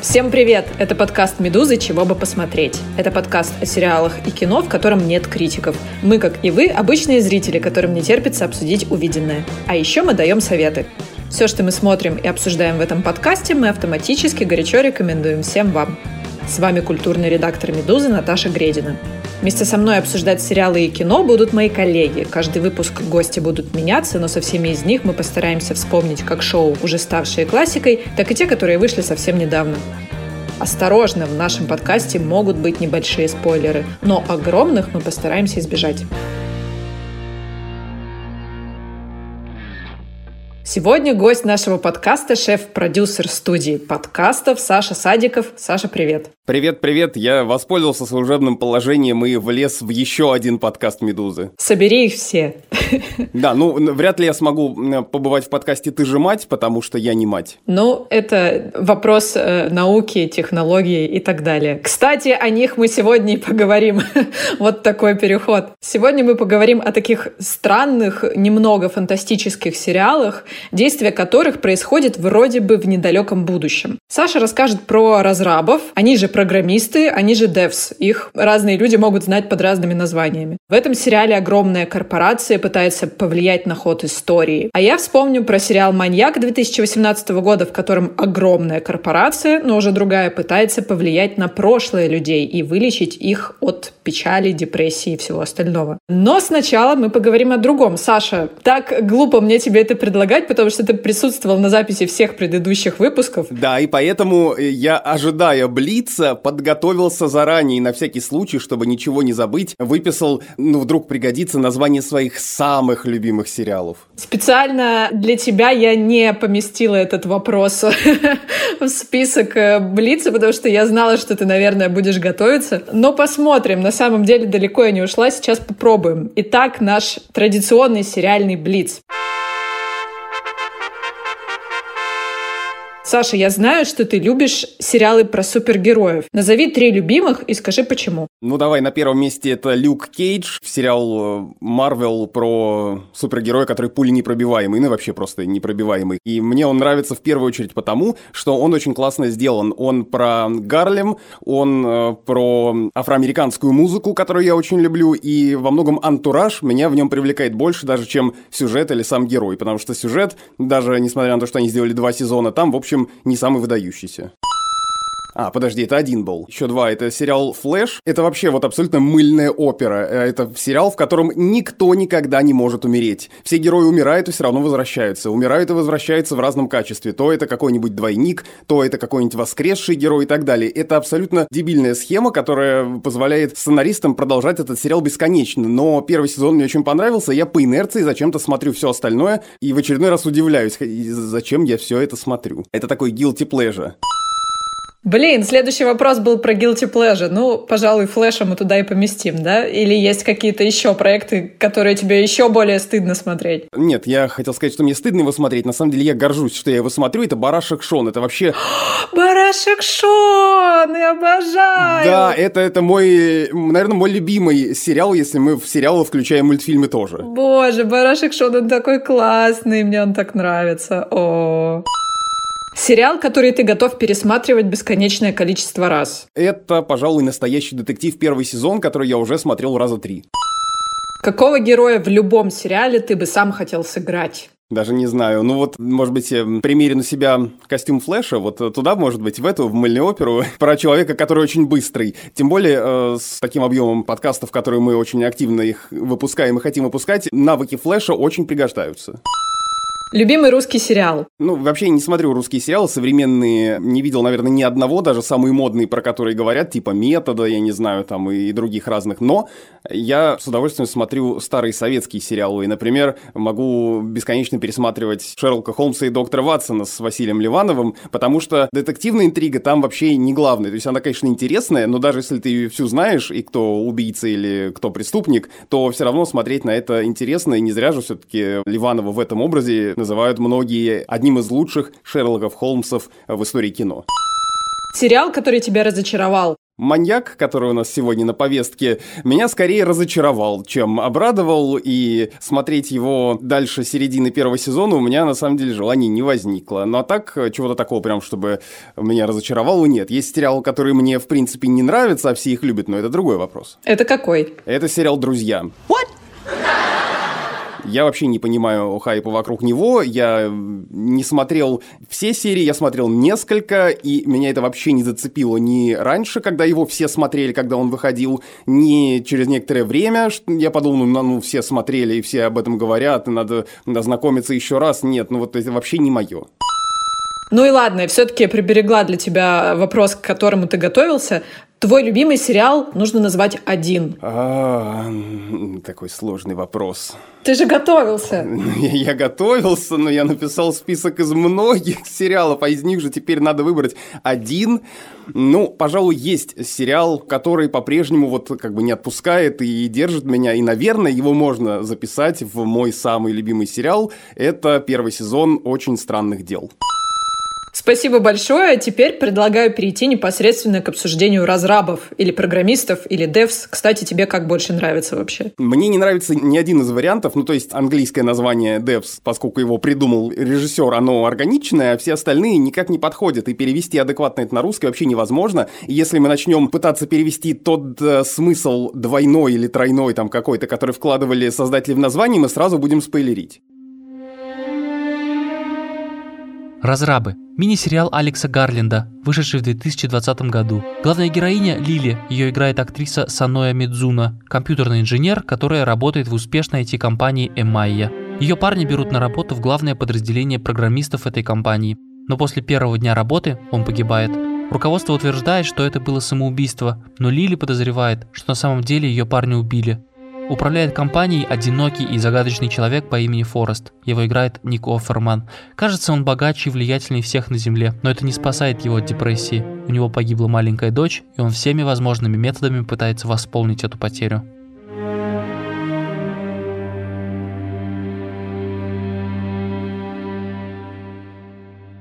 Всем привет! Это подкаст «Медузы. Чего бы посмотреть». Это подкаст о сериалах и кино, в котором нет критиков. Мы, как и вы, обычные зрители, которым не терпится обсудить увиденное. А еще мы даем советы. Все, что мы смотрим и обсуждаем в этом подкасте, мы автоматически горячо рекомендуем всем вам. С вами культурный редактор «Медузы» Наташа Гредина. Вместе со мной обсуждать сериалы и кино будут мои коллеги. Каждый выпуск гости будут меняться, но со всеми из них мы постараемся вспомнить как шоу, уже ставшие классикой, так и те, которые вышли совсем недавно. Осторожно, в нашем подкасте могут быть небольшие спойлеры, но огромных мы постараемся избежать. Сегодня гость нашего подкаста, шеф-продюсер студии подкастов Саша Садиков. Саша, привет. Привет, привет. Я воспользовался служебным положением и влез в еще один подкаст «Медузы». Собери их все. Да, ну, вряд ли я смогу побывать в подкасте «Ты же мать», потому что я не мать. Ну, это вопрос э, науки, технологии и так далее. Кстати, о них мы сегодня и поговорим. вот такой переход. Сегодня мы поговорим о таких странных, немного фантастических сериалах, действие которых происходит вроде бы в недалеком будущем. Саша расскажет про разрабов, они же программисты, они же devs. Их разные люди могут знать под разными названиями. В этом сериале огромная корпорация пытается повлиять на ход истории. А я вспомню про сериал «Маньяк» 2018 года, в котором огромная корпорация, но уже другая, пытается повлиять на прошлое людей и вылечить их от печали, депрессии и всего остального. Но сначала мы поговорим о другом. Саша, так глупо мне тебе это предлагать, потому что ты присутствовал на записи всех предыдущих выпусков. Да, и поэтому я, ожидая Блица, подготовился заранее на всякий случай, чтобы ничего не забыть, выписал, ну, вдруг пригодится название своих самых любимых сериалов. Специально для тебя я не поместила этот вопрос в список э, Блица, потому что я знала, что ты, наверное, будешь готовиться. Но посмотрим. На самом деле далеко я не ушла. Сейчас попробуем. Итак, наш традиционный сериальный Блиц. Саша, я знаю, что ты любишь сериалы про супергероев. Назови три любимых и скажи почему. Ну давай, на первом месте это Люк Кейдж, сериал Марвел про супергероя, который пули непробиваемый, ну и вообще просто непробиваемый. И мне он нравится в первую очередь потому, что он очень классно сделан. Он про Гарлем, он э, про афроамериканскую музыку, которую я очень люблю, и во многом антураж меня в нем привлекает больше даже, чем сюжет или сам герой, потому что сюжет, даже несмотря на то, что они сделали два сезона, там, в общем, общем, не самый выдающийся. А, подожди, это один был. Еще два. Это сериал «Флэш». Это вообще вот абсолютно мыльная опера. Э, это сериал, в котором никто никогда не может умереть. Все герои умирают и все равно возвращаются. Умирают и возвращаются в разном качестве. То это какой-нибудь двойник, то это какой-нибудь воскресший герой и так далее. Это абсолютно дебильная схема, которая позволяет сценаристам продолжать этот сериал бесконечно. Но первый сезон мне очень понравился. Я по инерции зачем-то смотрю все остальное и в очередной раз удивляюсь, зачем я все это смотрю. Это такой guilty pleasure. Блин, следующий вопрос был про Guilty Pleasure. Ну, пожалуй, флеша мы туда и поместим, да? Или есть какие-то еще проекты, которые тебе еще более стыдно смотреть? Нет, я хотел сказать, что мне стыдно его смотреть. На самом деле я горжусь, что я его смотрю. Это «Барашек Шон». Это вообще... «Барашек Шон!» Я обожаю! Да, это, это мой, наверное, мой любимый сериал, если мы в сериалы включаем мультфильмы тоже. Боже, «Барашек Шон», он такой классный, мне он так нравится. О. Сериал, который ты готов пересматривать бесконечное количество раз. Это, пожалуй, настоящий детектив первый сезон, который я уже смотрел раза три. Какого героя в любом сериале ты бы сам хотел сыграть? Даже не знаю. Ну вот, может быть, примере на себя костюм Флэша, вот туда, может быть, в эту, в мыльную оперу, про человека, который очень быстрый. Тем более э, с таким объемом подкастов, которые мы очень активно их выпускаем и хотим выпускать, навыки Флэша очень пригождаются. Любимый русский сериал? Ну, вообще не смотрю русские сериалы современные, не видел, наверное, ни одного, даже самые модные, про которые говорят, типа «Метода», я не знаю, там и других разных, но я с удовольствием смотрю старые советские сериалы, и, например, могу бесконечно пересматривать Шерлока Холмса и доктора Ватсона с Василием Ливановым, потому что детективная интрига там вообще не главная, то есть она, конечно, интересная, но даже если ты всю знаешь, и кто убийца или кто преступник, то все равно смотреть на это интересно, и не зря же все-таки Ливанова в этом образе называют многие одним из лучших Шерлоков Холмсов в истории кино. Сериал, который тебя разочаровал? маньяк, который у нас сегодня на повестке, меня скорее разочаровал, чем обрадовал, и смотреть его дальше середины первого сезона у меня на самом деле желания не возникло. Ну а так, чего-то такого прям, чтобы меня разочаровало, нет. Есть сериал, который мне, в принципе, не нравится, а все их любят, но это другой вопрос. Это какой? Это сериал «Друзья». What? Я вообще не понимаю хайпа вокруг него. Я не смотрел все серии, я смотрел несколько, и меня это вообще не зацепило ни раньше, когда его все смотрели, когда он выходил, ни через некоторое время. Я подумал, ну, ну все смотрели, и все об этом говорят, и надо, надо знакомиться еще раз. Нет, ну вот это вообще не мое. Ну и ладно, я все-таки приберегла для тебя вопрос, к которому ты готовился. Твой любимый сериал нужно назвать один. А, такой сложный вопрос. Ты же готовился. Я готовился, но я написал список из многих сериалов, а из них же теперь надо выбрать один. Ну, пожалуй, есть сериал, который по-прежнему вот как бы не отпускает и держит меня, и, наверное, его можно записать в мой самый любимый сериал. Это первый сезон «Очень странных дел». Спасибо большое. Теперь предлагаю перейти непосредственно к обсуждению разрабов или программистов или devs. Кстати, тебе как больше нравится вообще? Мне не нравится ни один из вариантов. Ну, то есть английское название devs, поскольку его придумал режиссер, оно органичное, а все остальные никак не подходят. И перевести адекватно это на русский вообще невозможно. И если мы начнем пытаться перевести тот э, смысл двойной или тройной там какой-то, который вкладывали создатели в название, мы сразу будем спойлерить. Разрабы. Мини-сериал Алекса Гарленда, вышедший в 2020 году. Главная героиня Лили, ее играет актриса Саноя Мидзуна, компьютерный инженер, которая работает в успешной IT-компании Эмайя. Ее парни берут на работу в главное подразделение программистов этой компании. Но после первого дня работы он погибает. Руководство утверждает, что это было самоубийство, но Лили подозревает, что на самом деле ее парня убили. Управляет компанией одинокий и загадочный человек по имени Форест. Его играет Ник Офферман. Кажется, он богаче и влиятельнее всех на Земле, но это не спасает его от депрессии. У него погибла маленькая дочь, и он всеми возможными методами пытается восполнить эту потерю.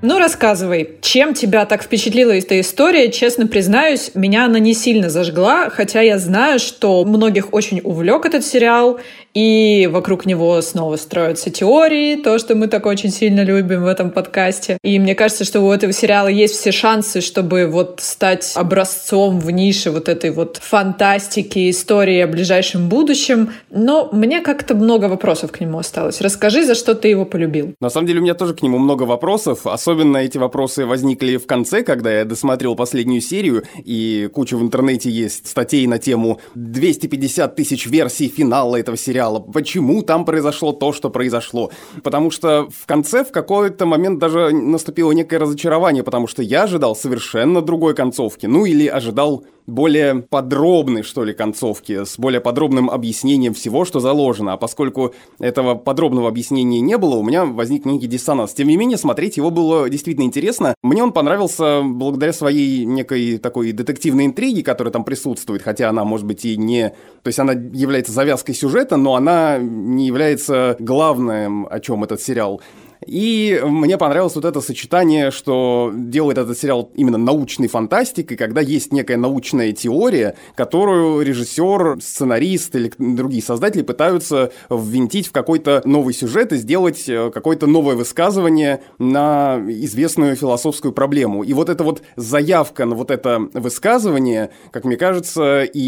Ну, рассказывай, чем тебя так впечатлила эта история? Честно признаюсь, меня она не сильно зажгла, хотя я знаю, что многих очень увлек этот сериал, и вокруг него снова строятся теории, то, что мы так очень сильно любим в этом подкасте. И мне кажется, что у этого сериала есть все шансы, чтобы вот стать образцом в нише вот этой вот фантастики, истории о ближайшем будущем. Но мне как-то много вопросов к нему осталось. Расскажи, за что ты его полюбил. На самом деле у меня тоже к нему много вопросов. Особенно эти вопросы возникли в конце, когда я досмотрел последнюю серию, и куча в интернете есть статей на тему 250 тысяч версий финала этого сериала сериала, почему там произошло то, что произошло. Потому что в конце в какой-то момент даже наступило некое разочарование, потому что я ожидал совершенно другой концовки. Ну или ожидал более подробной, что ли, концовки, с более подробным объяснением всего, что заложено. А поскольку этого подробного объяснения не было, у меня возник некий диссонанс. Тем не менее, смотреть его было действительно интересно. Мне он понравился благодаря своей некой такой детективной интриге, которая там присутствует, хотя она, может быть, и не... То есть она является завязкой сюжета, но она не является главным, о чем этот сериал. И мне понравилось вот это сочетание, что делает этот сериал именно научной фантастикой, когда есть некая научная теория, которую режиссер, сценарист или другие создатели пытаются ввинтить в какой-то новый сюжет и сделать э, какое-то новое высказывание на известную философскую проблему. И вот эта вот заявка на вот это высказывание, как мне кажется, и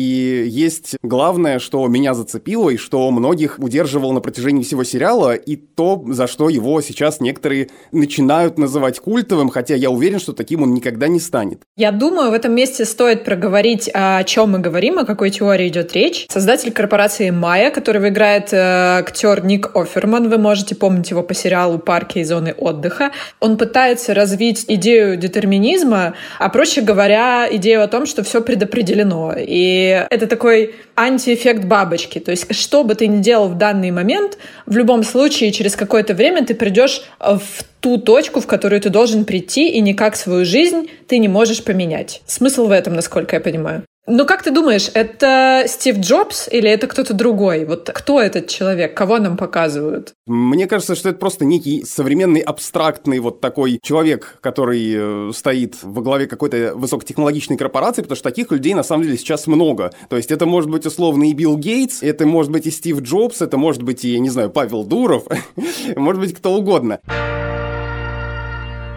есть главное, что меня зацепило и что многих удерживало на протяжении всего сериала, и то, за что его сейчас сейчас некоторые начинают называть культовым, хотя я уверен, что таким он никогда не станет. Я думаю, в этом месте стоит проговорить, о чем мы говорим, о какой теории идет речь. Создатель корпорации Майя, которого играет э, актер Ник Оферман, вы можете помнить его по сериалу «Парки и зоны отдыха», он пытается развить идею детерминизма, а проще говоря, идею о том, что все предопределено. И это такой антиэффект бабочки. То есть, что бы ты ни делал в данный момент, в любом случае, через какое-то время ты придешь э, в ту точку, в которую ты должен прийти, и никак свою жизнь ты не можешь поменять. Смысл в этом, насколько я понимаю. Ну, как ты думаешь, это Стив Джобс или это кто-то другой? Вот кто этот человек? Кого нам показывают? Мне кажется, что это просто некий современный абстрактный вот такой человек, который э, стоит во главе какой-то высокотехнологичной корпорации, потому что таких людей на самом деле сейчас много. То есть это может быть условно и Билл Гейтс, это может быть и Стив Джобс, это может быть и, я не знаю, Павел Дуров, может быть кто угодно.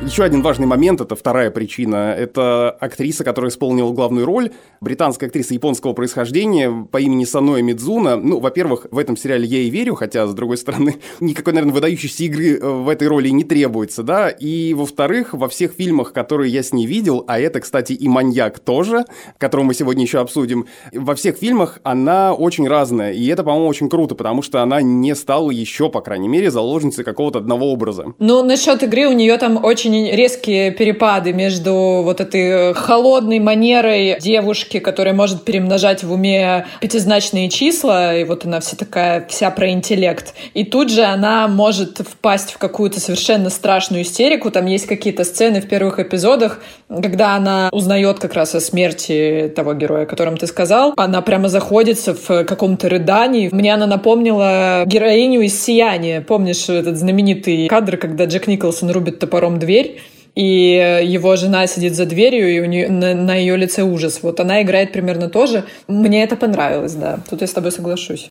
Еще один важный момент, это вторая причина, это актриса, которая исполнила главную роль, британская актриса японского происхождения по имени Саноэ Мидзуна. Ну, во-первых, в этом сериале я и верю, хотя, с другой стороны, никакой, наверное, выдающейся игры э, в этой роли не требуется, да, и, во-вторых, во всех фильмах, которые я с ней видел, а это, кстати, и «Маньяк» тоже, которого мы сегодня еще обсудим, во всех фильмах она очень разная, и это, по-моему, очень круто, потому что она не стала еще, по крайней мере, заложницей какого-то одного образа. Ну, насчет игры у нее там очень очень резкие перепады между вот этой э, холодной манерой девушки, которая может перемножать в уме пятизначные числа, и вот она вся такая, вся про интеллект. И тут же она может впасть в какую-то совершенно страшную истерику. Там есть какие-то сцены в первых эпизодах, когда она узнает как раз о смерти того героя, о котором ты сказал. Она прямо заходится в каком-то рыдании. Мне она напомнила героиню из «Сияния». Помнишь этот знаменитый кадр, когда Джек Николсон рубит топором дверь? Дверь, и его жена сидит за дверью, и у нее, на, на ее лице ужас. Вот она играет примерно то же. Мне это понравилось, да. Тут я с тобой соглашусь.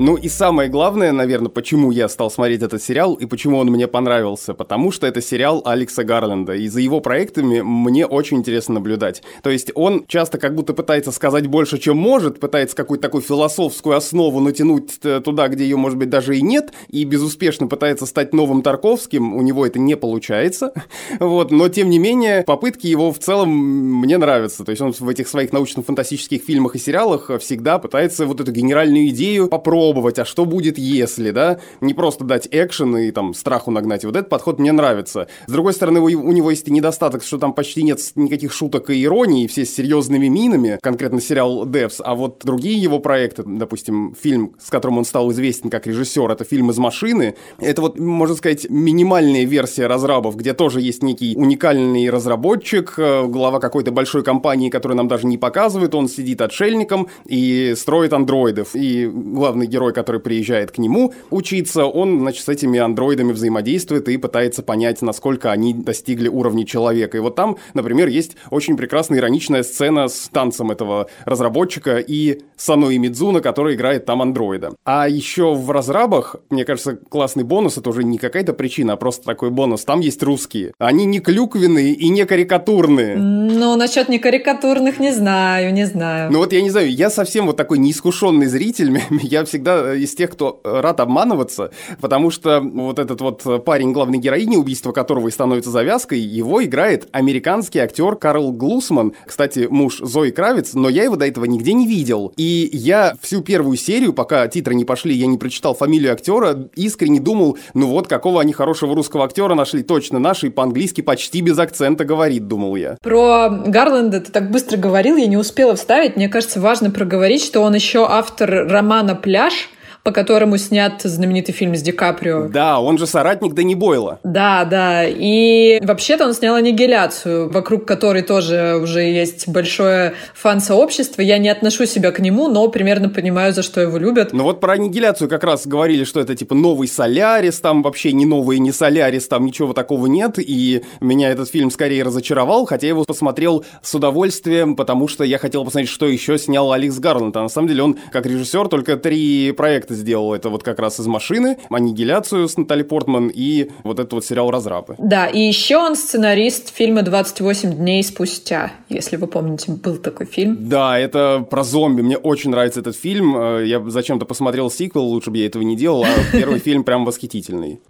Ну и самое главное, наверное, почему я стал смотреть этот сериал и почему он мне понравился, потому что это сериал Алекса Гарленда, и за его проектами мне очень интересно наблюдать. То есть он часто как будто пытается сказать больше, чем может, пытается какую-то такую философскую основу натянуть туда, где ее, может быть, даже и нет, и безуспешно пытается стать новым Тарковским, у него это не получается, вот, но тем не менее попытки его в целом мне нравятся, то есть он в этих своих научно-фантастических фильмах и сериалах всегда пытается вот эту генеральную идею попробовать попробовать, а что будет если, да? Не просто дать экшен и там страху нагнать. Вот этот подход мне нравится. С другой стороны, у, у него есть и недостаток, что там почти нет никаких шуток и иронии, все с серьезными минами, конкретно сериал Devs, а вот другие его проекты, допустим, фильм, с которым он стал известен как режиссер, это фильм «Из машины», это вот, можно сказать, минимальная версия разрабов, где тоже есть некий уникальный разработчик, э, глава какой-то большой компании, которую нам даже не показывают, он сидит отшельником и строит андроидов, и главный герой герой, который приезжает к нему учиться, он, значит, с этими андроидами взаимодействует и пытается понять, насколько они достигли уровня человека. И вот там, например, есть очень прекрасная ироничная сцена с танцем этого разработчика и Сануи Мидзуна, который играет там андроида. А еще в разрабах, мне кажется, классный бонус, это уже не какая-то причина, а просто такой бонус. Там есть русские. Они не клюквенные и не карикатурные. Ну, насчет не карикатурных не знаю, не знаю. Ну вот я не знаю, я совсем вот такой неискушенный зритель, я всегда всегда из тех, кто рад обманываться, потому что вот этот вот парень главной героини, убийство которого и становится завязкой, его играет американский актер Карл Глусман, кстати, муж Зои Кравец, но я его до этого нигде не видел. И я всю первую серию, пока титры не пошли, я не прочитал фамилию актера, искренне думал, ну вот какого они хорошего русского актера нашли, точно наши, по-английски почти без акцента говорит, думал я. Про Гарленда ты так быстро говорил, я не успела вставить. Мне кажется, важно проговорить, что он еще автор романа «Пляж», по которому снят знаменитый фильм с Ди Каприо. Да, он же соратник Дэнни Бойла. Да, да. И вообще-то он снял «Аннигиляцию», вокруг которой тоже уже есть большое фан-сообщество. Я не отношу себя к нему, но примерно понимаю, за что его любят. Ну вот про «Аннигиляцию» как раз говорили, что это типа новый «Солярис», там вообще не новый, не «Солярис», там ничего такого нет, и меня этот фильм скорее разочаровал, хотя я его посмотрел с удовольствием, потому что я хотел посмотреть, что еще снял Алекс Гарланд. А на самом деле он, как режиссер, только три проекта сделал это вот как раз из машины, аннигиляцию с Натали Портман и вот этот вот сериал «Разрабы». Да, и еще он сценарист фильма «28 дней спустя», если вы помните, был такой фильм. Да, это про зомби. Мне очень нравится этот фильм. Э, я зачем-то посмотрел сиквел, лучше бы я этого не делал, а первый фильм прям восхитительный.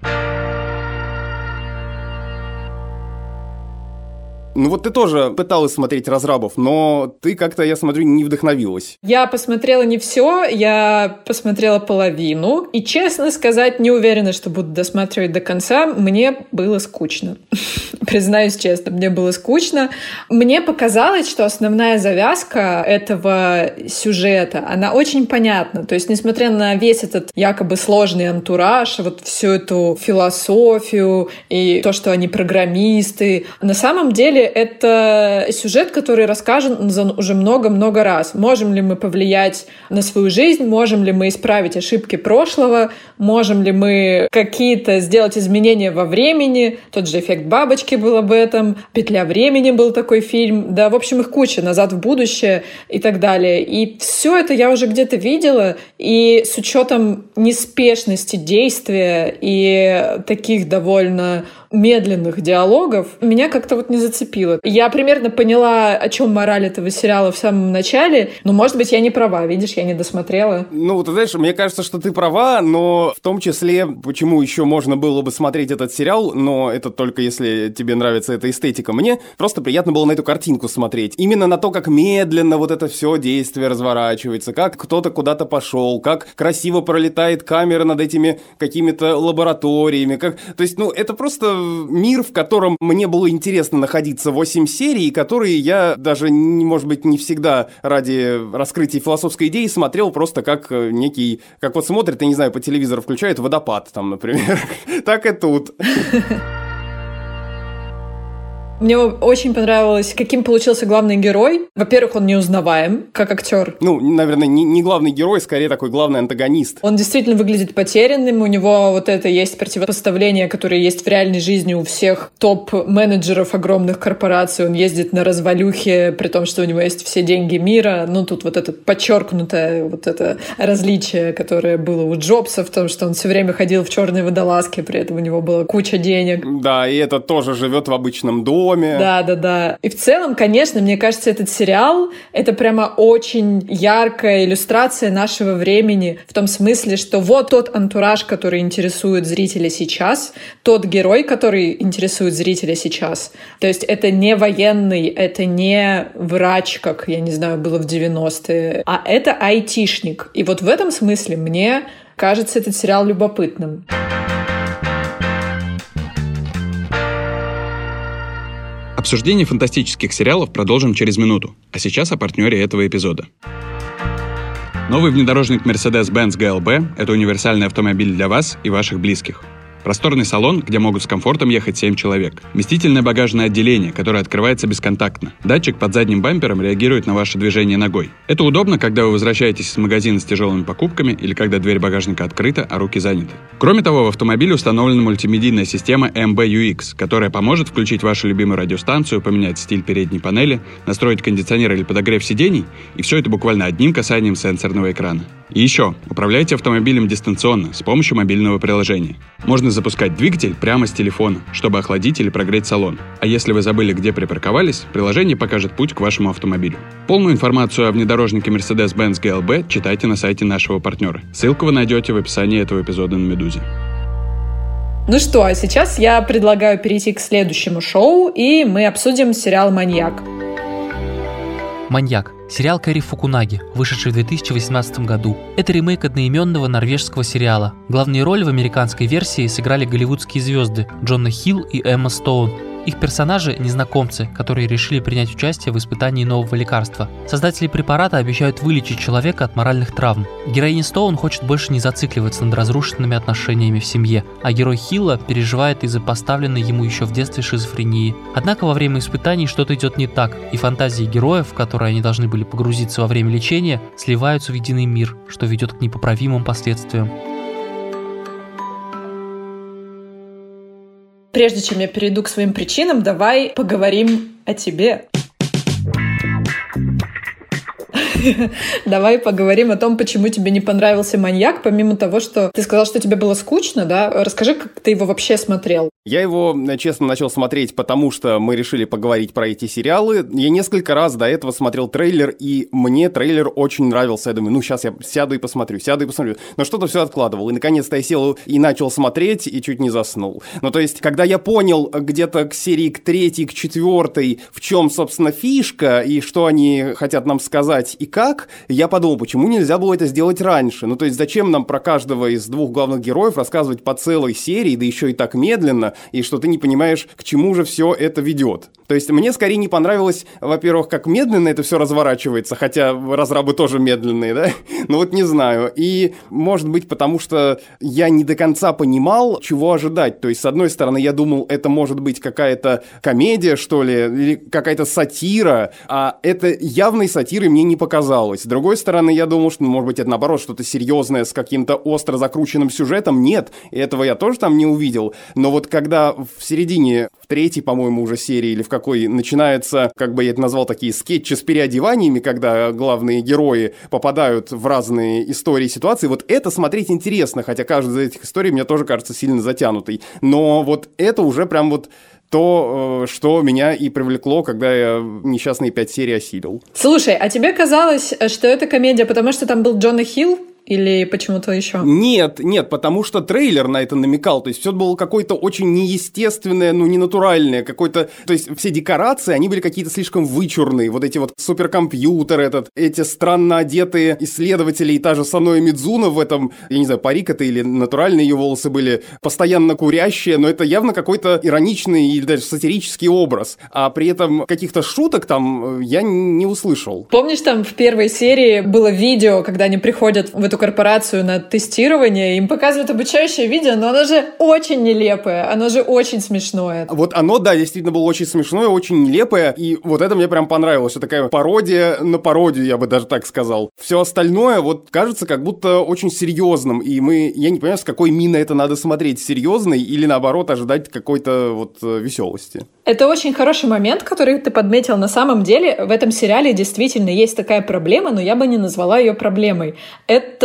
Ну вот ты тоже пыталась смотреть разрабов, но ты как-то, я смотрю, не вдохновилась. Я посмотрела не все, я посмотрела половину. И, честно сказать, не уверена, что буду досматривать до конца. Мне было скучно. Признаюсь честно, мне было скучно. Мне показалось, что основная завязка этого сюжета, она очень понятна. То есть, несмотря на весь этот якобы сложный антураж, вот всю эту философию и то, что они программисты, на самом деле это сюжет, который расскажен уже много-много раз. Можем ли мы повлиять на свою жизнь, можем ли мы исправить ошибки прошлого, можем ли мы какие-то сделать изменения во времени. Тот же эффект бабочки был об этом, «Петля времени» был такой фильм. Да, в общем, их куча, «Назад в будущее» и так далее. И все это я уже где-то видела, и с учетом неспешности действия и таких довольно медленных диалогов меня как-то вот не зацепило. Я примерно поняла, о чем мораль этого сериала в самом начале, но, может быть, я не права, видишь, я не досмотрела. Ну, ты знаешь, мне кажется, что ты права, но в том числе, почему еще можно было бы смотреть этот сериал, но это только если тебе нравится эта эстетика. Мне просто приятно было на эту картинку смотреть. Именно на то, как медленно вот это все действие разворачивается, как кто-то куда-то пошел, как красиво пролетает камера над этими какими-то лабораториями, как... То есть, ну, это просто мир, в котором мне было интересно находиться 8 серий, которые я даже, может быть, не всегда ради раскрытия философской идеи смотрел просто как э, некий, как вот смотрят, я не знаю, по телевизору включают водопад там, например. так и тут. Мне очень понравилось, каким получился главный герой. Во-первых, он неузнаваем, как актер. Ну, наверное, не, не главный герой, скорее такой главный антагонист. Он действительно выглядит потерянным, у него вот это есть противопоставление, которое есть в реальной жизни у всех топ-менеджеров огромных корпораций. Он ездит на развалюхе, при том, что у него есть все деньги мира. Ну, тут вот это подчеркнутое вот это различие, которое было у Джобса в том, что он все время ходил в черной водолазке, при этом у него была куча денег. Да, и это тоже живет в обычном доме доме. Да, да, да. И в целом, конечно, мне кажется, этот сериал — это прямо очень яркая иллюстрация нашего времени в том смысле, что вот тот антураж, который интересует зрителя сейчас, тот герой, который интересует зрителя сейчас. То есть это не военный, это не врач, как, я не знаю, было в 90-е, а это айтишник. И вот в этом смысле мне кажется этот сериал любопытным. Обсуждение фантастических сериалов продолжим через минуту, а сейчас о партнере этого эпизода. Новый внедорожник Mercedes-Benz GLB – это универсальный автомобиль для вас и ваших близких – Просторный салон, где могут с комфортом ехать 7 человек. Вместительное багажное отделение, которое открывается бесконтактно. Датчик под задним бампером реагирует на ваше движение ногой. Это удобно, когда вы возвращаетесь из магазина с тяжелыми покупками или когда дверь багажника открыта, а руки заняты. Кроме того, в автомобиле установлена мультимедийная система MBUX, которая поможет включить вашу любимую радиостанцию, поменять стиль передней панели, настроить кондиционер или подогрев сидений, и все это буквально одним касанием сенсорного экрана. И еще, управляйте автомобилем дистанционно с помощью мобильного приложения. Можно запускать двигатель прямо с телефона, чтобы охладить или прогреть салон. А если вы забыли, где припарковались, приложение покажет путь к вашему автомобилю. Полную информацию о внедорожнике Mercedes-Benz GLB читайте на сайте нашего партнера. Ссылку вы найдете в описании этого эпизода на Медузе. Ну что, а сейчас я предлагаю перейти к следующему шоу, и мы обсудим сериал «Маньяк». «Маньяк» — сериал Кэрри Фукунаги, вышедший в 2018 году. Это ремейк одноименного норвежского сериала. Главные роли в американской версии сыграли голливудские звезды Джона Хилл и Эмма Стоун, их персонажи – незнакомцы, которые решили принять участие в испытании нового лекарства. Создатели препарата обещают вылечить человека от моральных травм. Героиня Стоун хочет больше не зацикливаться над разрушенными отношениями в семье, а герой Хилла переживает из-за поставленной ему еще в детстве шизофрении. Однако во время испытаний что-то идет не так, и фантазии героев, в которые они должны были погрузиться во время лечения, сливаются в единый мир, что ведет к непоправимым последствиям. Прежде чем я перейду к своим причинам, давай поговорим о тебе. Давай поговорим о том, почему тебе не понравился «Маньяк», помимо того, что ты сказал, что тебе было скучно, да? Расскажи, как ты его вообще смотрел. Я его, честно, начал смотреть, потому что мы решили поговорить про эти сериалы. Я несколько раз до этого смотрел трейлер, и мне трейлер очень нравился. Я думаю, ну, сейчас я сяду и посмотрю, сяду и посмотрю. Но что-то все откладывал. И, наконец-то, я сел и начал смотреть, и чуть не заснул. Ну, то есть, когда я понял где-то к серии к третьей, к четвертой, в чем, собственно, фишка, и что они хотят нам сказать, и как, я подумал, почему нельзя было это сделать раньше? Ну, то есть, зачем нам про каждого из двух главных героев рассказывать по целой серии, да еще и так медленно? и что ты не понимаешь, к чему же все это ведет. То есть мне скорее не понравилось, во-первых, как медленно это все разворачивается, хотя разрабы тоже медленные, да? Ну вот не знаю. И, может быть, потому что я не до конца понимал, чего ожидать. То есть, с одной стороны, я думал, это может быть какая-то комедия, что ли, или какая-то сатира, а это явной сатирой мне не показалось. С другой стороны, я думал, что, может быть, это наоборот что-то серьезное с каким-то остро закрученным сюжетом. Нет, этого я тоже там не увидел. Но вот когда в середине, в третьей, по-моему, уже серии или в какой начинается, как бы я это назвал, такие скетчи с переодеваниями, когда главные герои попадают в разные истории ситуации, вот это смотреть интересно, хотя каждая из этих историй мне тоже кажется сильно затянутой. Но вот это уже прям вот то, э, что меня и привлекло, когда я несчастные пять серий осилил. Слушай, а тебе казалось, что это комедия, потому что там был Джона Хилл? Или почему-то еще? Нет, нет, потому что трейлер на это намекал. То есть все было какое-то очень неестественное, ну, не натуральное. Какой-то... То есть все декорации, они были какие-то слишком вычурные. Вот эти вот суперкомпьютер этот, эти странно одетые исследователи и та же Саноэ Мидзуна в этом, я не знаю, парик это или натуральные ее волосы были, постоянно курящие, но это явно какой-то ироничный или даже сатирический образ. А при этом каких-то шуток там э, я не услышал. Помнишь, там в первой серии было видео, когда они приходят в эту корпорацию на тестирование, им показывают обучающее видео, но оно же очень нелепое, оно же очень смешное. Вот оно, да, действительно было очень смешное, очень нелепое, и вот это мне прям понравилось. Все такая пародия на пародию, я бы даже так сказал. Все остальное вот кажется как будто очень серьезным, и мы, я не понимаю, с какой миной это надо смотреть, серьезный или наоборот ожидать какой-то вот э, веселости. Это очень хороший момент, который ты подметил. На самом деле в этом сериале действительно есть такая проблема, но я бы не назвала ее проблемой.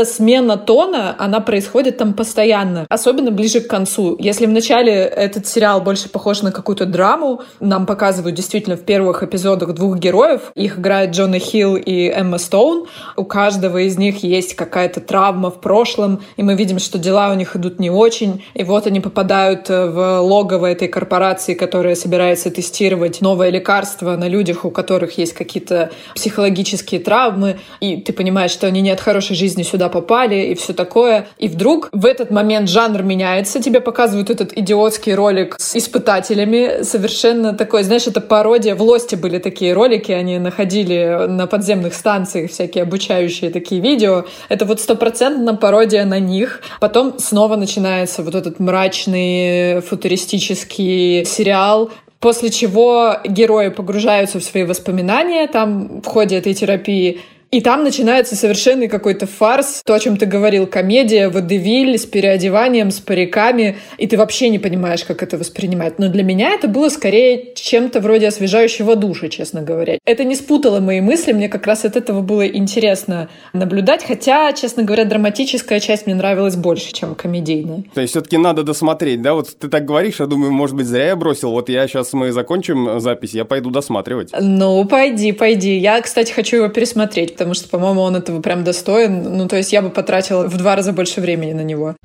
Эта смена тона, она происходит там постоянно, особенно ближе к концу. Если вначале этот сериал больше похож на какую-то драму, нам показывают действительно в первых эпизодах двух героев. Их играет Джона Хилл и Эмма Стоун. У каждого из них есть какая-то травма в прошлом, и мы видим, что дела у них идут не очень. И вот они попадают в логово этой корпорации, которая собирает пытается тестировать новое лекарство на людях, у которых есть какие-то психологические травмы, и ты понимаешь, что они не от хорошей жизни сюда попали, и все такое. И вдруг в этот момент жанр меняется, тебе показывают этот идиотский ролик с испытателями, совершенно такой, знаешь, это пародия. В Лосте были такие ролики, они находили на подземных станциях всякие обучающие такие видео. Это вот стопроцентно пародия на них. Потом снова начинается вот этот мрачный футуристический сериал, После чего герои погружаются в свои воспоминания там в ходе этой терапии, и там начинается совершенный какой-то фарс, то, о чем ты говорил, комедия, водевиль с переодеванием, с париками, и ты вообще не понимаешь, как это воспринимать. Но для меня это было скорее чем-то вроде освежающего душа, честно говоря. Это не спутало мои мысли, мне как раз от этого было интересно наблюдать, хотя, честно говоря, драматическая часть мне нравилась больше, чем комедийная. То есть все-таки надо досмотреть, да? Вот ты так говоришь, я думаю, может быть, зря я бросил. Вот я сейчас мы закончим запись, я пойду досматривать. Ну, пойди, пойди. Я, кстати, хочу его пересмотреть, потому что, по-моему, он этого прям достоин. Ну, то есть я бы потратила в два раза больше времени на него.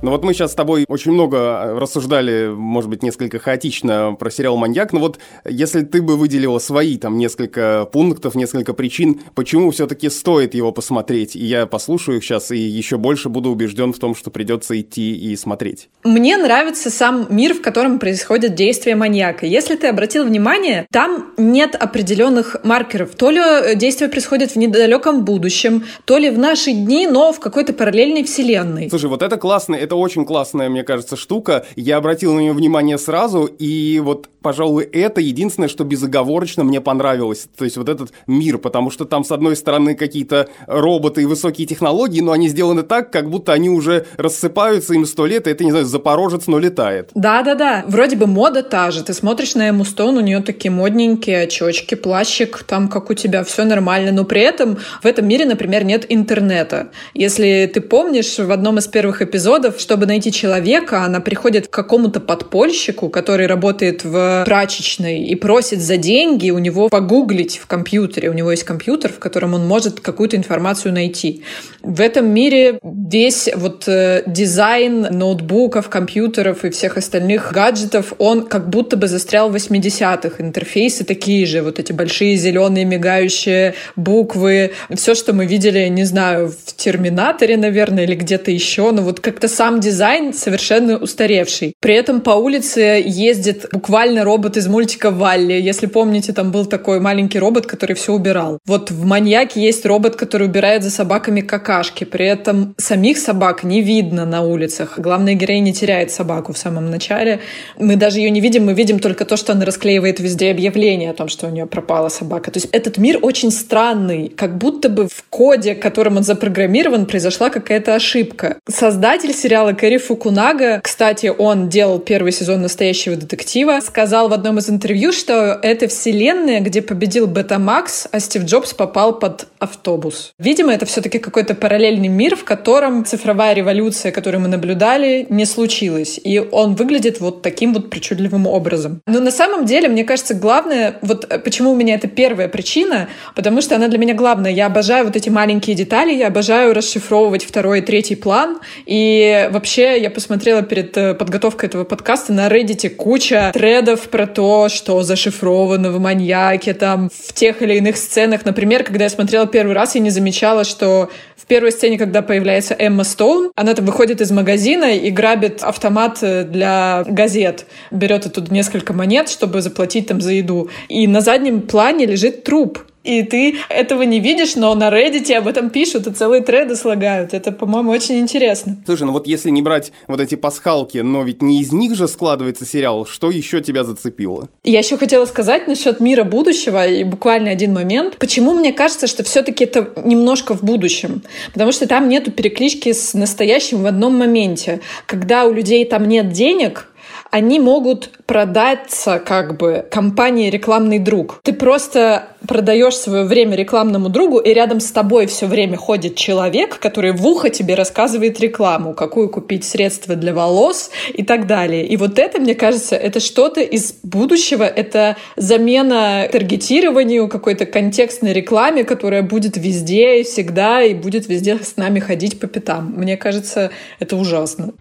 Ну вот мы сейчас с тобой очень много рассуждали, может быть, несколько хаотично про сериал «Маньяк», но вот если ты бы выделила свои там несколько пунктов, несколько причин, почему все-таки стоит его посмотреть, и я послушаю их сейчас, и еще больше буду убежден в том, что придется идти и смотреть. Мне нравится сам мир, в котором происходит действие маньяка. Если ты обратил внимание, там нет определенных маркеров. То ли действие происходит в недалеком будущем, то ли в наши дни, но в какой-то параллельной вселенной. Слушай, вот это классно, это очень классная, мне кажется, штука. Я обратил на нее внимание сразу, и вот, пожалуй, это единственное, что безоговорочно мне понравилось. То есть вот этот мир, потому что там, с одной стороны, какие-то роботы и высокие технологии, но они сделаны так, как будто они уже рассыпаются им сто лет, и это, не знаю, Запорожец, но летает. Да-да-да. Вроде бы мода та же. Ты смотришь на Эму Стоун, у нее такие модненькие очечки, плащик, там, как у тебя, все нормально. Но при этом в этом мире, например, нет интернета. Если ты помнишь, в одном из первых эпизодов чтобы найти человека, она приходит к какому-то подпольщику, который работает в в прачечной и просит за деньги у него погуглить в компьютере. У него есть компьютер, в котором он может какую-то информацию найти. В этом мире весь вот э, дизайн ноутбуков, компьютеров и всех остальных гаджетов, он как будто бы застрял в 80-х. Интерфейсы такие же, вот эти большие зеленые мигающие буквы. Все, что мы видели, не знаю, в Терминаторе, наверное, или где-то еще, но вот как-то сам дизайн совершенно устаревший. При этом по улице ездит буквально робот из мультика Валли. Если помните, там был такой маленький робот, который все убирал. Вот в «Маньяке» есть робот, который убирает за собаками какашки. При этом самих собак не видно на улицах. Главная героиня теряет собаку в самом начале. Мы даже ее не видим, мы видим только то, что она расклеивает везде объявление о том, что у нее пропала собака. То есть этот мир очень странный, как будто бы в коде, которым он запрограммирован, произошла какая-то ошибка. Создатель сериала Кэрри Фукунага, кстати, он делал первый сезон «Настоящего детектива», сказал в одном из интервью, что это вселенная, где победил Бета-Макс, а Стив Джобс попал под автобус. Видимо, это все-таки какой-то параллельный мир, в котором цифровая революция, которую мы наблюдали, не случилась. И он выглядит вот таким вот причудливым образом. Но на самом деле, мне кажется, главное, вот почему у меня это первая причина, потому что она для меня главная. Я обожаю вот эти маленькие детали, я обожаю расшифровывать второй и третий план. И вообще я посмотрела перед э, подготовкой этого подкаста на Reddit куча тредов про то, что зашифровано в маньяке, там, в тех или иных сценах. Например, когда я смотрела первый раз, я не замечала, что в первой сцене, когда появляется Эмма Стоун, она там выходит из магазина и грабит автомат э, для газет. Берет оттуда несколько монет, чтобы заплатить там за еду. И на заднем плане лежит труп и ты этого не видишь, но на Reddit об этом пишут и целые треды слагают. Это, по-моему, очень интересно. Слушай, ну вот если не брать вот эти пасхалки, но ведь не из них же складывается сериал, что еще тебя зацепило? Я еще хотела сказать насчет мира будущего, и буквально один момент. Почему мне кажется, что все-таки это немножко в будущем? Потому что там нету переклички с настоящим в одном моменте. Когда у людей там нет денег, они могут продаться как бы компании «Рекламный друг». Ты просто продаешь свое время рекламному другу, и рядом с тобой все время ходит человек, который в ухо тебе рассказывает рекламу, какую купить средства для волос и так далее. И вот это, мне кажется, это что-то из будущего, это замена таргетированию, какой-то контекстной рекламе, которая будет везде и всегда, и будет везде с нами ходить по пятам. Мне кажется, это ужасно.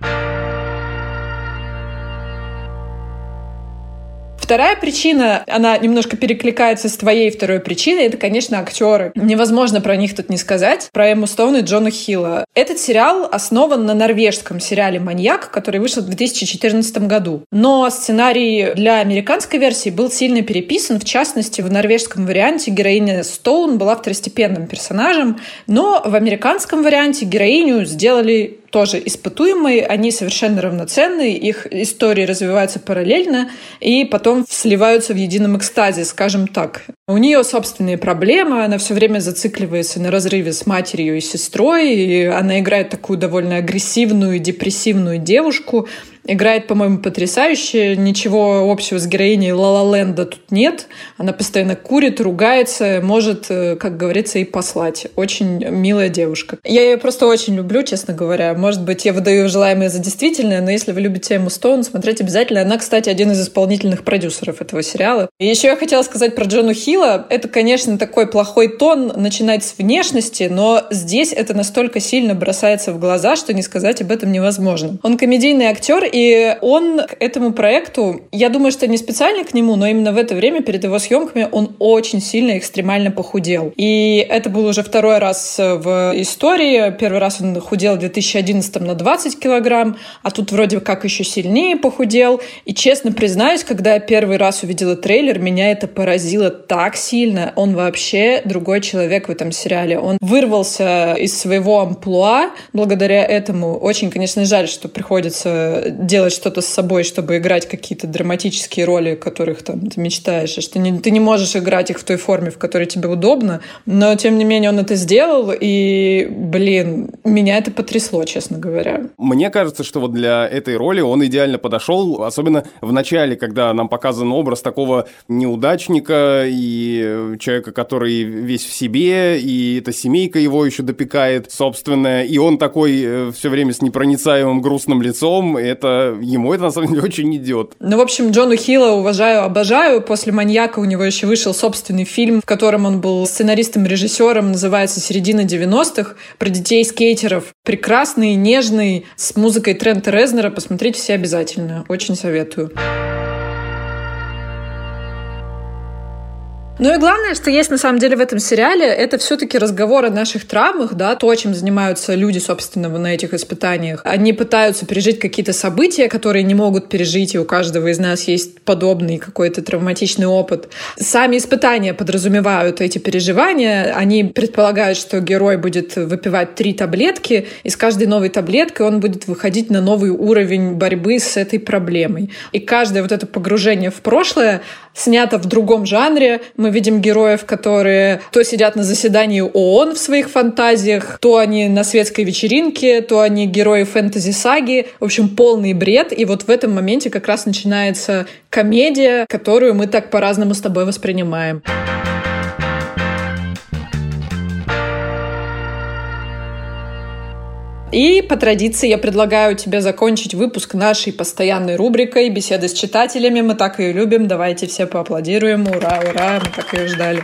Вторая причина, она немножко перекликается с твоей второй причиной, это, конечно, актеры. Невозможно про них тут не сказать. Про Эмму Стоун и Джона Хилла. Этот сериал основан на норвежском сериале «Маньяк», который вышел в 2014 году. Но сценарий для американской версии был сильно переписан. В частности, в норвежском варианте героиня Стоун была второстепенным персонажем, но в американском варианте героиню сделали тоже испытуемые, они совершенно равноценны, их истории развиваются параллельно и потом сливаются в едином экстазе, скажем так. У нее собственные проблемы, она все время зацикливается на разрыве с матерью и сестрой, и она играет такую довольно агрессивную, депрессивную девушку, Играет, по-моему, потрясающе. Ничего общего с героиней Ла Ленда тут нет. Она постоянно курит, ругается, может, э, как говорится, и послать. Очень милая девушка. Я ее просто очень люблю, честно говоря. Может быть, я выдаю желаемое за действительное, но если вы любите Эмму Стоун, смотрите обязательно. Она, кстати, один из исполнительных продюсеров этого сериала. И еще я хотела сказать про Джону Хилла. Это, конечно, такой плохой тон начинать с внешности, но здесь это настолько сильно бросается в глаза, что не сказать об этом невозможно. Он комедийный актер, и он к этому проекту, я думаю, что не специально к нему, но именно в это время перед его съемками он очень сильно экстремально похудел. И это был уже второй раз в истории. Первый раз он худел в 2011 на 20 килограмм, а тут вроде как еще сильнее похудел. И честно признаюсь, когда я первый раз увидела трейлер, меня это поразило так сильно. Он вообще другой человек в этом сериале. Он вырвался из своего амплуа благодаря этому. Очень, конечно, жаль, что приходится делать что-то с собой, чтобы играть какие-то драматические роли, которых там ты мечтаешь, что не, ты не можешь играть их в той форме, в которой тебе удобно, но тем не менее он это сделал, и, блин, меня это потрясло, честно говоря. Мне кажется, что вот для этой роли он идеально подошел, особенно в начале, когда нам показан образ такого неудачника и и человека, который весь в себе, и эта семейка его еще допекает собственная, и он такой э, все время с непроницаемым грустным лицом, это ему это на самом деле очень идет. Ну, в общем, Джону Хилла уважаю, обожаю. После «Маньяка» у него еще вышел собственный фильм, в котором он был сценаристом-режиссером, называется «Середина 90-х», про детей-скейтеров. Прекрасный, нежный, с музыкой Трента Резнера. Посмотрите все обязательно. Очень советую. Ну и главное, что есть на самом деле в этом сериале, это все-таки разговор о наших травмах, да, то, чем занимаются люди, собственно, на этих испытаниях. Они пытаются пережить какие-то события, которые не могут пережить, и у каждого из нас есть подобный какой-то травматичный опыт. Сами испытания подразумевают эти переживания. Они предполагают, что герой будет выпивать три таблетки, и с каждой новой таблеткой он будет выходить на новый уровень борьбы с этой проблемой. И каждое вот это погружение в прошлое снято в другом жанре. Мы видим героев, которые то сидят на заседании ООН в своих фантазиях, то они на светской вечеринке, то они герои фэнтези-саги. В общем, полный бред. И вот в этом моменте как раз начинается комедия, которую мы так по-разному с тобой воспринимаем. И по традиции я предлагаю тебе закончить выпуск нашей постоянной рубрикой «Беседы с читателями». Мы так ее любим. Давайте все поаплодируем. Ура, ура, мы так ее ждали.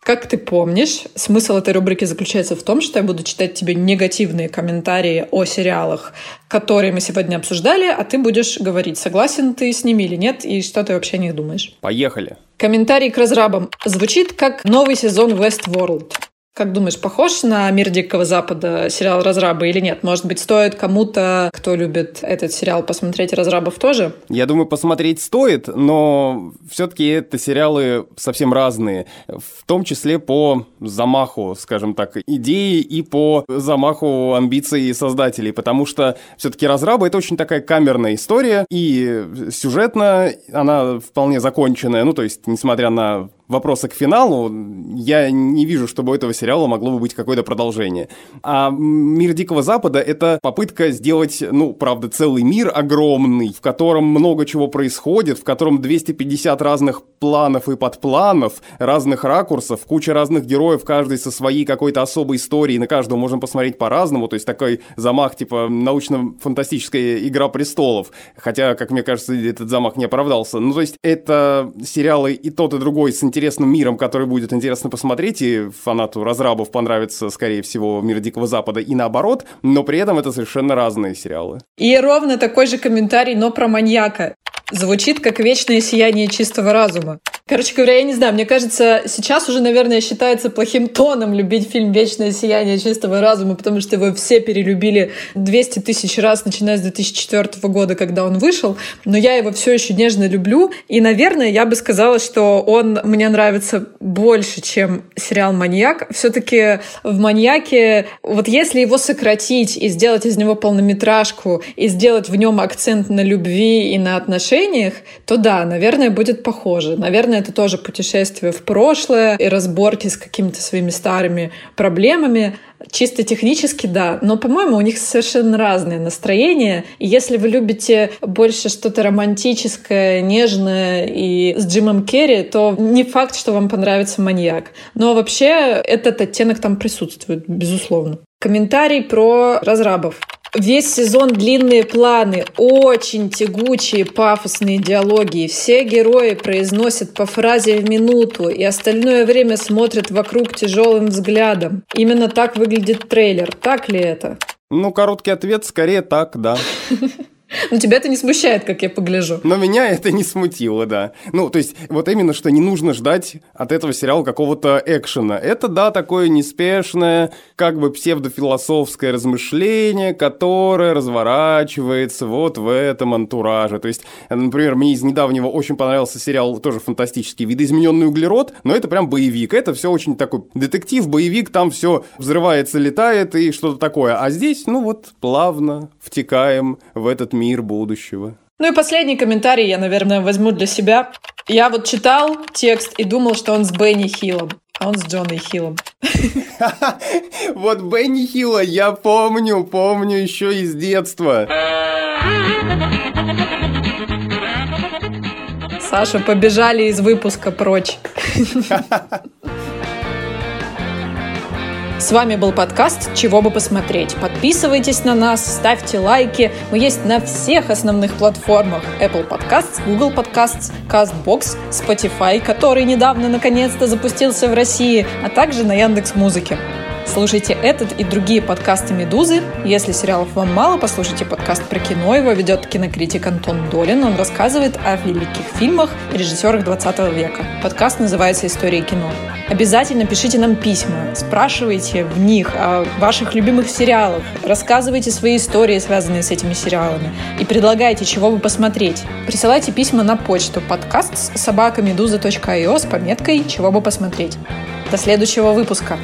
Как ты помнишь, смысл этой рубрики заключается в том, что я буду читать тебе негативные комментарии о сериалах, которые мы сегодня обсуждали, а ты будешь говорить, согласен ты с ними или нет, и что ты вообще о них думаешь. Поехали. Комментарий к разрабам. Звучит как новый сезон Westworld. Как думаешь, похож на «Мир Дикого Запада» сериал «Разрабы» или нет? Может быть, стоит кому-то, кто любит этот сериал, посмотреть «Разрабов» тоже? Я думаю, посмотреть стоит, но все-таки это сериалы совсем разные, в том числе по замаху, скажем так, идеи и по замаху амбиций создателей, потому что все-таки «Разрабы» — это очень такая камерная история, и сюжетно она вполне законченная, ну, то есть, несмотря на вопросы к финалу, я не вижу, чтобы у этого сериала могло бы быть какое-то продолжение. А «Мир Дикого Запада» — это попытка сделать, ну, правда, целый мир огромный, в котором много чего происходит, в котором 250 разных планов и подпланов, разных ракурсов, куча разных героев, каждый со своей какой-то особой историей, на каждого можно посмотреть по-разному, то есть такой замах, типа, научно-фантастическая «Игра престолов», хотя, как мне кажется, этот замах не оправдался. Ну, то есть это сериалы и тот, и другой с интересом интересным миром, который будет интересно посмотреть, и фанату разрабов понравится, скорее всего, «Мир Дикого Запада» и наоборот, но при этом это совершенно разные сериалы. И ровно такой же комментарий, но про маньяка. Звучит как вечное сияние чистого разума. Короче говоря, я не знаю, мне кажется, сейчас уже, наверное, считается плохим тоном любить фильм «Вечное сияние чистого разума», потому что его все перелюбили 200 тысяч раз, начиная с 2004 года, когда он вышел. Но я его все еще нежно люблю. И, наверное, я бы сказала, что он мне нравится больше, чем сериал «Маньяк». Все-таки в «Маньяке», вот если его сократить и сделать из него полнометражку, и сделать в нем акцент на любви и на отношениях, то да, наверное, будет похоже. Наверное, это тоже путешествие в прошлое и разборки с какими-то своими старыми проблемами. Чисто технически, да. Но, по-моему, у них совершенно разные настроения. И если вы любите больше что-то романтическое, нежное и с Джимом Керри, то не факт, что вам понравится «Маньяк». Но вообще этот оттенок там присутствует, безусловно. Комментарий про разрабов. Весь сезон длинные планы, очень тягучие, пафосные диалоги. Все герои произносят по фразе в минуту, и остальное время смотрят вокруг тяжелым взглядом. Именно так выглядит трейлер. Так ли это? Ну, короткий ответ скорее так, да. Но тебя это не смущает, как я погляжу. Но меня это не смутило, да. Ну, то есть, вот именно, что не нужно ждать от этого сериала какого-то экшена. Это, да, такое неспешное, как бы псевдофилософское размышление, которое разворачивается вот в этом антураже. То есть, например, мне из недавнего очень понравился сериал, тоже фантастический, «Видоизмененный углерод», но это прям боевик. Это все очень такой детектив, боевик, там все взрывается, летает и что-то такое. А здесь, ну вот, плавно втекаем в этот мир будущего. Ну и последний комментарий я, наверное, возьму для себя. Я вот читал текст и думал, что он с Бенни Хиллом, а он с Джонной Хиллом. Вот Бенни Хилла я помню, помню еще из детства. Саша, побежали из выпуска прочь. С вами был подкаст «Чего бы посмотреть». Подписывайтесь на нас, ставьте лайки. Мы есть на всех основных платформах. Apple Podcasts, Google Podcasts, CastBox, Spotify, который недавно наконец-то запустился в России, а также на Яндекс Музыке. Слушайте этот и другие подкасты «Медузы». Если сериалов вам мало, послушайте подкаст про кино. Его ведет кинокритик Антон Долин. Он рассказывает о великих фильмах и режиссерах 20 века. Подкаст называется «История кино». Обязательно пишите нам письма, спрашивайте в них о ваших любимых сериалах, рассказывайте свои истории, связанные с этими сериалами, и предлагайте, чего бы посмотреть. Присылайте письма на почту подкаст собакамедуза.io с пометкой «Чего бы посмотреть». До следующего выпуска!